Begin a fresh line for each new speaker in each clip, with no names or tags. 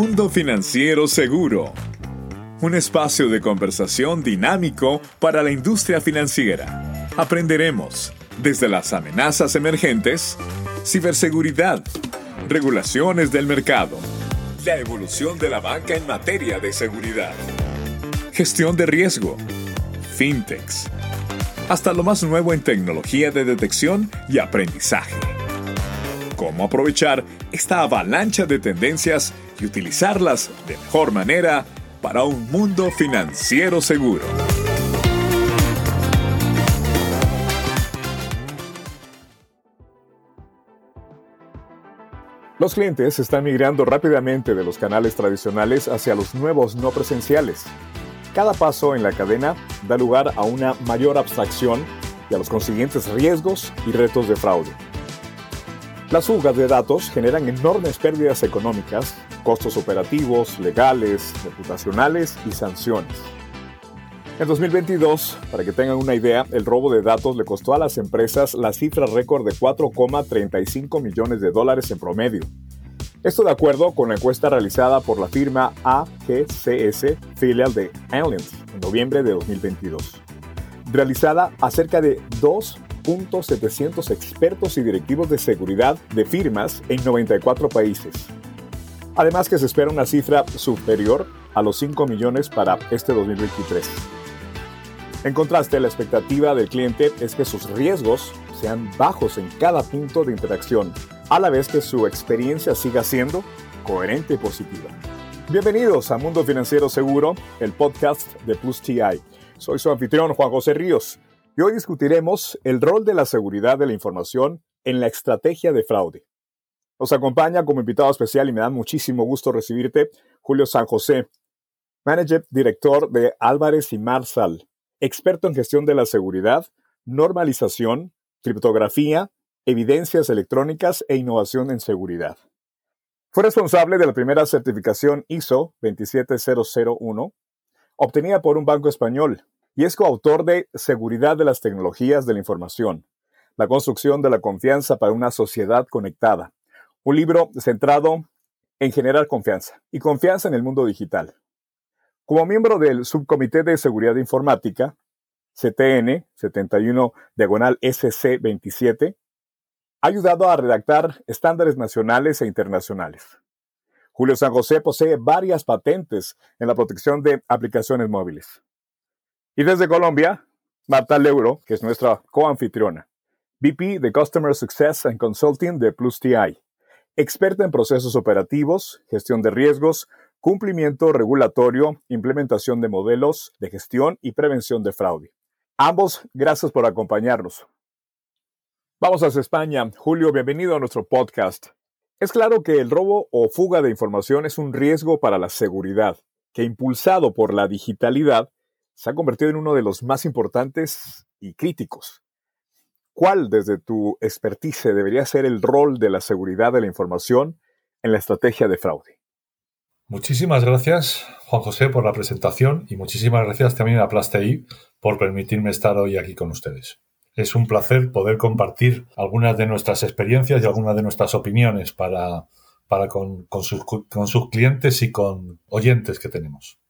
Mundo Financiero Seguro. Un espacio de conversación dinámico para la industria financiera. Aprenderemos desde las amenazas emergentes, ciberseguridad, regulaciones del mercado, la evolución de la banca en materia de seguridad, gestión de riesgo, fintechs, hasta lo más nuevo en tecnología de detección y aprendizaje. Cómo aprovechar esta avalancha de tendencias y utilizarlas de mejor manera para un mundo financiero seguro.
Los clientes están migrando rápidamente de los canales tradicionales hacia los nuevos no presenciales. Cada paso en la cadena da lugar a una mayor abstracción y a los consiguientes riesgos y retos de fraude. Las fugas de datos generan enormes pérdidas económicas, costos operativos, legales, reputacionales y sanciones. En 2022, para que tengan una idea, el robo de datos le costó a las empresas la cifra récord de 4,35 millones de dólares en promedio. Esto de acuerdo con la encuesta realizada por la firma AGCS, filial de Allianz, en noviembre de 2022. Realizada a cerca de 2 700 expertos y directivos de seguridad de firmas en 94 países. Además que se espera una cifra superior a los 5 millones para este 2023. En contraste, la expectativa del cliente es que sus riesgos sean bajos en cada punto de interacción, a la vez que su experiencia siga siendo coherente y positiva. Bienvenidos a Mundo Financiero Seguro, el podcast de Plus TI. Soy su anfitrión Juan José Ríos y hoy discutiremos el rol de la seguridad de la información en la estrategia de fraude. Nos acompaña como invitado especial y me da muchísimo gusto recibirte Julio San José, Manager Director de Álvarez y Marsal, experto en gestión de la seguridad, normalización, criptografía, evidencias electrónicas e innovación en seguridad. Fue responsable de la primera certificación ISO 27001, obtenida por un banco español, y es coautor de Seguridad de las Tecnologías de la Información, la construcción de la confianza para una sociedad conectada, un libro centrado en generar confianza y confianza en el mundo digital. Como miembro del Subcomité de Seguridad Informática, CTN 71 diagonal SC 27, ha ayudado a redactar estándares nacionales e internacionales. Julio San José posee varias patentes en la protección de aplicaciones móviles. Y desde Colombia, Marta Leuro, que es nuestra coanfitriona, VP de Customer Success and Consulting de Plus TI, experta en procesos operativos, gestión de riesgos, cumplimiento regulatorio, implementación de modelos de gestión y prevención de fraude. Ambos, gracias por acompañarnos. Vamos hacia España. Julio, bienvenido a nuestro podcast. Es claro que el robo o fuga de información es un riesgo para la seguridad, que impulsado por la digitalidad se ha convertido en uno de los más importantes y críticos. ¿Cuál, desde tu expertise, debería ser el rol de la seguridad de la información en la estrategia de fraude?
Muchísimas gracias, Juan José, por la presentación y muchísimas gracias también a PlasTI por permitirme estar hoy aquí con ustedes. Es un placer poder compartir algunas de nuestras experiencias y algunas de nuestras opiniones para, con sus clientes y con oyentes que tenemos.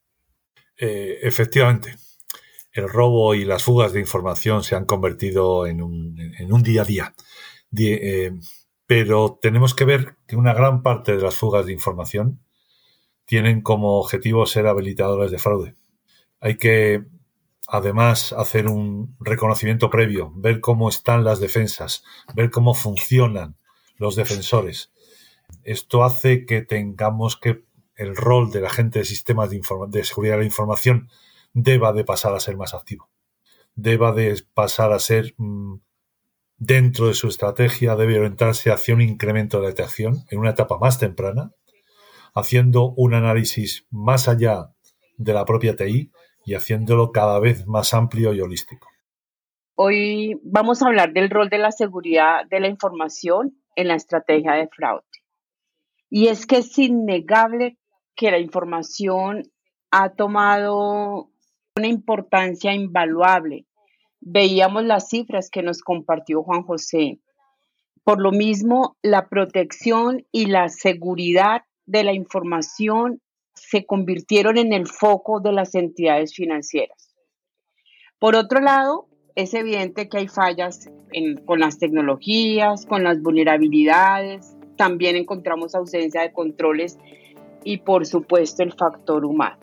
Eh, efectivamente, el robo y las fugas de información se han convertido en un, día a día. Eh, pero tenemos que ver que una gran parte de las fugas de información tienen como objetivo ser habilitadores de fraude. Hay que, además, hacer un reconocimiento previo, ver cómo están las defensas, ver cómo funcionan los defensores. Esto hace que tengamos que el rol del agente de sistemas de, de seguridad de la información deba de pasar a ser más activo. Deba de pasar a ser mm, dentro de su estrategia, debe orientarse hacia un incremento de la detección en una etapa más temprana, haciendo un análisis más allá de la propia TI y haciéndolo cada vez más amplio y holístico.
Hoy vamos a hablar del rol de la seguridad de la información en la estrategia de fraude. Y es que es innegable que la información ha tomado una importancia invaluable. Veíamos las cifras que nos compartió Juan José. Por lo mismo, la protección y la seguridad de la información se convirtieron en el foco de las entidades financieras. Por otro lado, es evidente que hay fallas con las tecnologías, con las vulnerabilidades, también encontramos ausencia de controles y por supuesto el factor humano.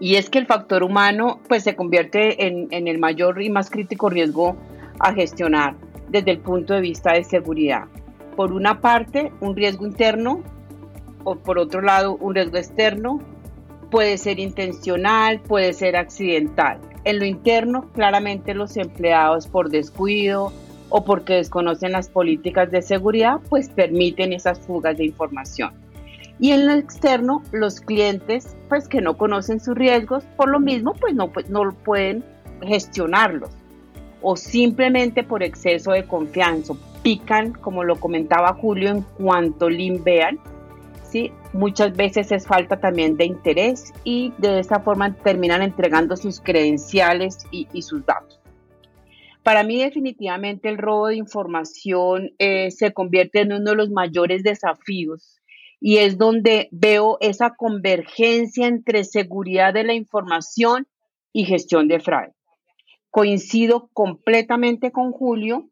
Y es que el factor humano pues se convierte en, el mayor y más crítico riesgo a gestionar desde el punto de vista de seguridad. Por una parte, un riesgo interno o por otro lado, un riesgo externo puede ser intencional, puede ser accidental. En lo interno, claramente los empleados por descuido o porque desconocen las políticas de seguridad, pues permiten esas fugas de información. Y en lo externo, los clientes, pues que no conocen sus riesgos, por lo mismo, pues no, pues, no pueden gestionarlos. O simplemente por exceso de confianza, pican, como lo comentaba Julio, en cuanto limbean Muchas veces es falta también de interés y de esa forma terminan entregando sus credenciales y, sus datos. Para mí definitivamente el robo de información eh, se convierte en uno de los mayores desafíos y es donde veo esa convergencia entre seguridad de la información y gestión de fraude. Coincido completamente con Julio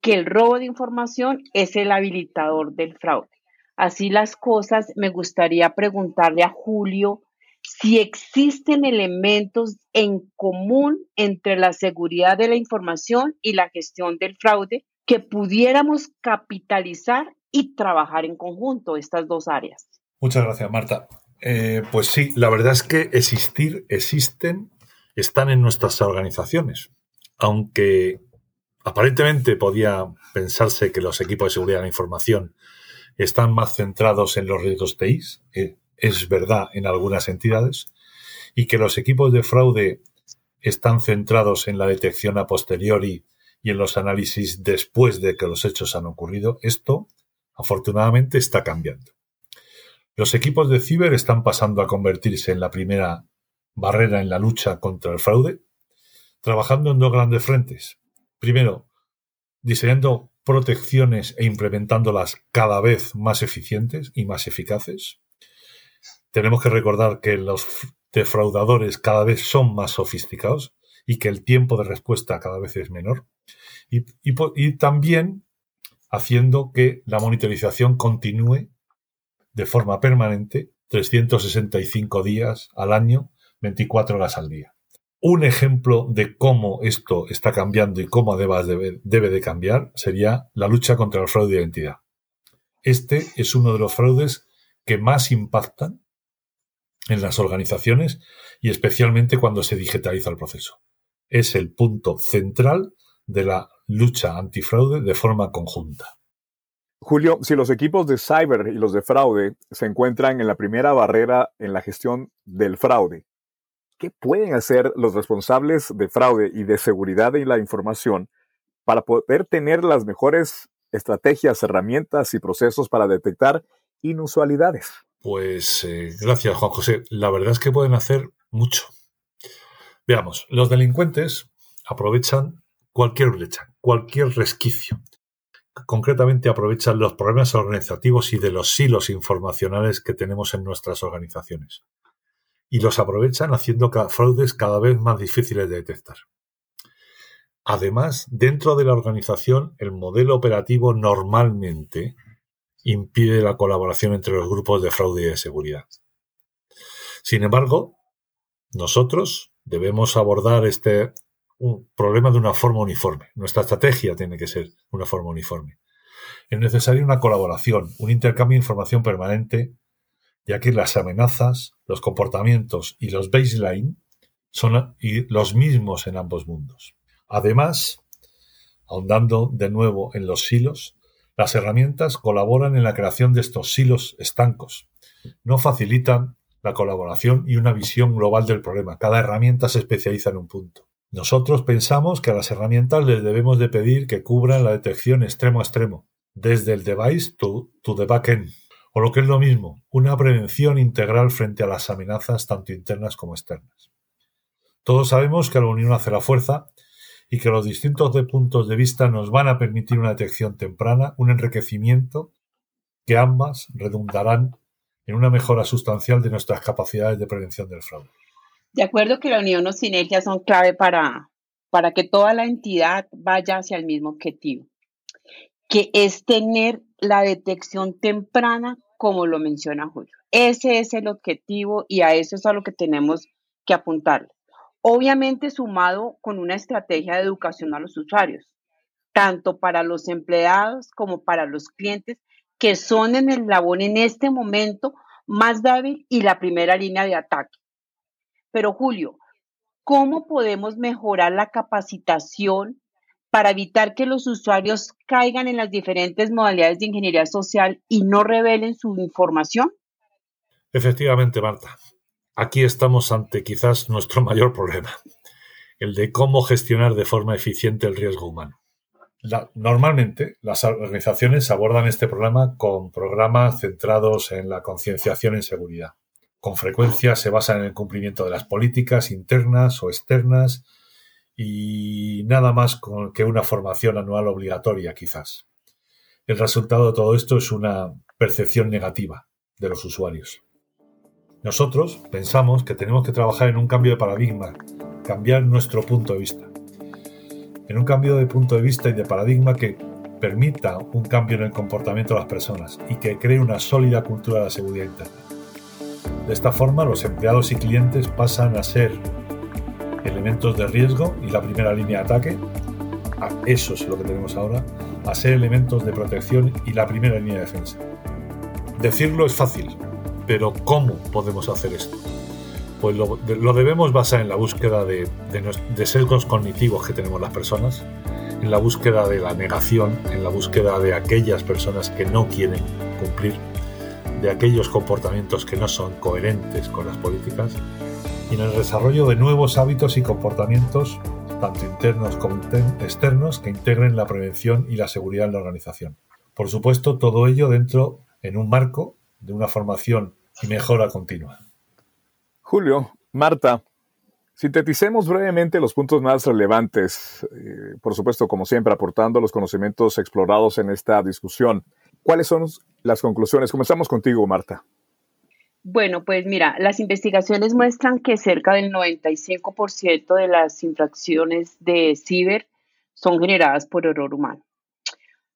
que el robo de información es el habilitador del fraude. Así las cosas, me gustaría preguntarle a Julio si existen elementos en común entre la seguridad de la información y la gestión del fraude que pudiéramos capitalizar y trabajar en conjunto estas dos áreas.
Muchas gracias, Marta. Eh, pues sí, la verdad es que existir, existen, están en nuestras organizaciones. Aunque aparentemente podía pensarse que los equipos de seguridad de la información están más centrados en los riesgos TIs, eh, es verdad en algunas entidades, y que los equipos de fraude están centrados en la detección a posteriori y en los análisis después de que los hechos han ocurrido, esto afortunadamente está cambiando. Los equipos de ciber están pasando a convertirse en la primera barrera en la lucha contra el fraude, trabajando en dos grandes frentes. Primero, diseñando protecciones e implementándolas cada vez más eficientes y más eficaces. Tenemos que recordar que los defraudadores cada vez son más sofisticados y que el tiempo de respuesta cada vez es menor. Y, y también haciendo que la monitorización continúe de forma permanente 365 días al año, 24 horas al día. Un ejemplo de cómo esto está cambiando y cómo además debe, de cambiar sería la lucha contra el fraude de identidad. Este es uno de los fraudes que más impactan en las organizaciones y especialmente cuando se digitaliza el proceso. Es el punto central de la lucha antifraude de forma conjunta.
Julio, si los equipos de cyber y los de fraude se encuentran en la primera barrera en la gestión del fraude, ¿Qué pueden hacer los responsables de fraude y de seguridad de la información para poder tener las mejores estrategias, herramientas y procesos para detectar inusualidades?
Pues eh, gracias, Juan José. La verdad es que pueden hacer mucho. Veamos, los delincuentes aprovechan cualquier brecha, cualquier resquicio. Concretamente aprovechan los problemas organizativos y de los silos informacionales que tenemos en nuestras organizaciones y los aprovechan haciendo fraudes cada vez más difíciles de detectar. Además, dentro de la organización, el modelo operativo normalmente impide la colaboración entre los grupos de fraude y de seguridad. Sin embargo, nosotros debemos abordar este problema de una forma uniforme. Nuestra estrategia tiene que ser una forma uniforme. Es necesaria una colaboración, un intercambio de información permanente ya que las amenazas, los comportamientos y los baseline son los mismos en ambos mundos. Además, ahondando de nuevo en los silos, las herramientas colaboran en la creación de estos silos estancos. No facilitan la colaboración y una visión global del problema. Cada herramienta se especializa en un punto. Nosotros pensamos que a las herramientas les debemos de pedir que cubran la detección extremo a extremo, desde el device to, to the backend, o lo que es lo mismo, una prevención integral frente a las amenazas tanto internas como externas. Todos sabemos que la unión hace la fuerza y que los distintos puntos de vista nos van a permitir una detección temprana, un enriquecimiento que ambas redundarán en una mejora sustancial de nuestras capacidades de prevención del fraude.
De acuerdo que la unión o sinergia son clave para, para que toda la entidad vaya hacia el mismo objetivo, que es tener la detección temprana, como lo menciona Julio. Ese es el objetivo y a eso es a lo que tenemos que apuntar. Obviamente sumado con una estrategia de educación a los usuarios, tanto para los empleados como para los clientes, que son en el labor en este momento más débil y la primera línea de ataque. Pero Julio, ¿cómo podemos mejorar la capacitación para evitar que los usuarios caigan en las diferentes modalidades de ingeniería social y no revelen su información?
Efectivamente, Marta. Aquí estamos ante quizás nuestro mayor problema, el de cómo gestionar de forma eficiente el riesgo humano. normalmente las organizaciones abordan este problema con programas centrados en la concienciación en seguridad. Con frecuencia se basan en el cumplimiento de las políticas internas o externas y nada más que una formación anual obligatoria, quizás. El resultado de todo esto es una percepción negativa de los usuarios. Nosotros pensamos que tenemos que trabajar en un cambio de paradigma, cambiar nuestro punto de vista. En un cambio de punto de vista y de paradigma que permita un cambio en el comportamiento de las personas y que cree una sólida cultura de la seguridad interna. De esta forma, los empleados y clientes pasan a ser elementos de riesgo y la primera línea de ataque, eso es lo que tenemos ahora, a ser elementos de protección y la primera línea de defensa. Decirlo es fácil, pero ¿cómo podemos hacer esto? Pues lo, debemos basar en la búsqueda de, de sesgos cognitivos que tenemos las personas, en la búsqueda de la negación, en la búsqueda de aquellas personas que no quieren cumplir, de aquellos comportamientos que no son coherentes con las políticas y en el desarrollo de nuevos hábitos y comportamientos, tanto internos como externos, que integren la prevención y la seguridad en la organización. Por supuesto, todo ello dentro, en un marco de una formación y mejora continua.
Julio, Marta, sinteticemos brevemente los puntos más relevantes, eh, por supuesto, como siempre, aportando los conocimientos explorados en esta discusión. ¿Cuáles son las conclusiones? Comenzamos contigo, Marta.
Bueno, pues mira, las investigaciones muestran que cerca del 95% de las infracciones de ciber son generadas por error humano.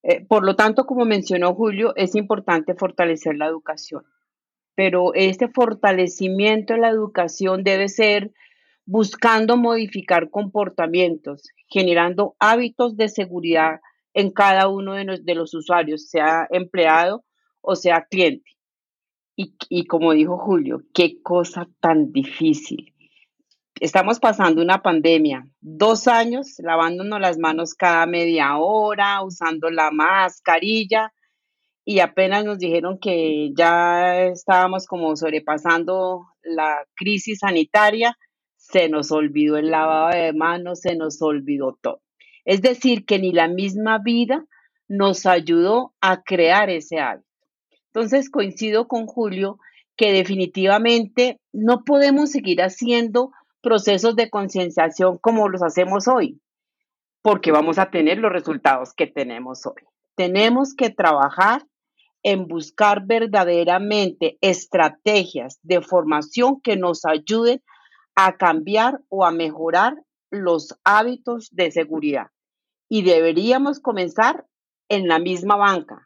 Eh, por lo tanto, como mencionó Julio, es importante fortalecer la educación, pero este fortalecimiento de la educación debe ser buscando modificar comportamientos, generando hábitos de seguridad en cada uno de los usuarios, sea empleado o sea cliente. Y, como dijo Julio, qué cosa tan difícil. Estamos pasando una pandemia, dos años lavándonos las manos cada media hora, usando la mascarilla y apenas nos dijeron que ya estábamos como sobrepasando la crisis sanitaria, se nos olvidó el lavado de manos, se nos olvidó todo. Es decir, que ni la misma vida nos ayudó a crear ese hábito. Entonces coincido con Julio que definitivamente no podemos seguir haciendo procesos de concienciación como los hacemos hoy, porque vamos a tener los resultados que tenemos hoy. Tenemos que trabajar en buscar verdaderamente estrategias de formación que nos ayuden a cambiar o a mejorar los hábitos de seguridad. Y deberíamos comenzar en la misma banca,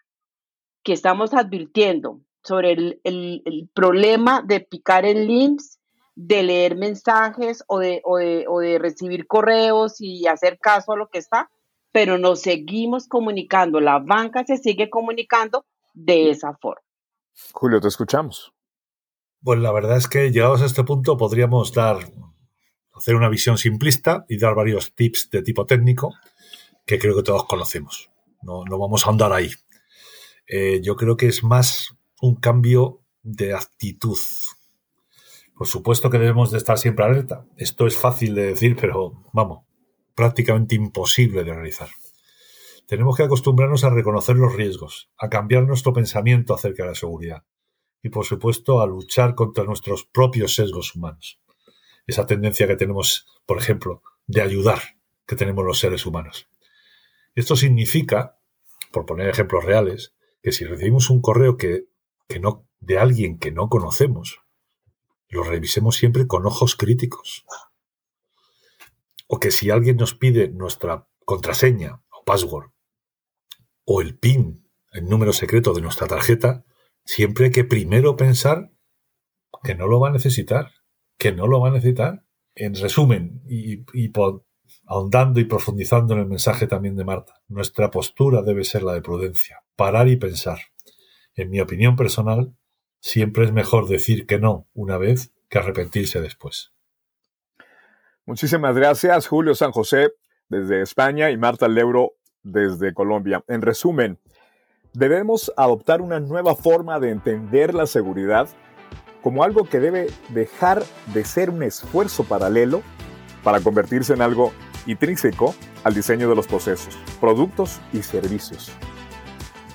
que estamos advirtiendo sobre el, problema de picar en links, de leer mensajes o de, o, de, recibir correos y hacer caso a lo que está, pero nos seguimos comunicando, la banca se sigue comunicando de esa forma.
Julio, te escuchamos.
Pues la verdad es que llegados a este punto podríamos dar, hacer una visión simplista y dar varios tips de tipo técnico que creo que todos conocemos. No, no vamos a andar ahí. Eh, yo creo que es más un cambio de actitud. Por supuesto que debemos de estar siempre alerta. Esto es fácil de decir, pero vamos, prácticamente imposible de realizar. Tenemos que acostumbrarnos a reconocer los riesgos, a cambiar nuestro pensamiento acerca de la seguridad y, por supuesto, a luchar contra nuestros propios sesgos humanos. Esa tendencia que tenemos, por ejemplo, de ayudar que tenemos los seres humanos. Esto significa, por poner ejemplos reales, que si recibimos un correo que, no de alguien que no conocemos, lo revisemos siempre con ojos críticos. O que si alguien nos pide nuestra contraseña o password o el PIN, el número secreto de nuestra tarjeta, siempre hay que primero pensar que no lo va a necesitar, que no lo va a necesitar. En resumen, y, y ahondando y profundizando en el mensaje también de Marta, nuestra postura debe ser la de prudencia, parar y pensar. En mi opinión personal, siempre es mejor decir que no una vez que arrepentirse después.
Muchísimas gracias, Julio San José, desde España, y Marta Leuro, desde Colombia. En resumen, debemos adoptar una nueva forma de entender la seguridad como algo que debe dejar de ser un esfuerzo paralelo para convertirse en algo intrínseco al diseño de los procesos, productos y servicios.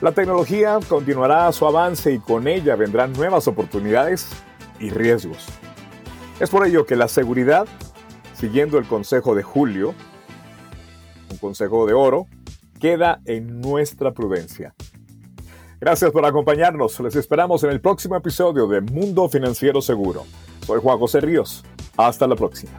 La tecnología continuará su avance y con ella vendrán nuevas oportunidades y riesgos. Es por ello que la seguridad, siguiendo el consejo de Julio, un consejo de oro, queda en nuestra prudencia. Gracias por acompañarnos. Les esperamos en el próximo episodio de Mundo Financiero Seguro. Soy Juan José Ríos. Hasta la próxima.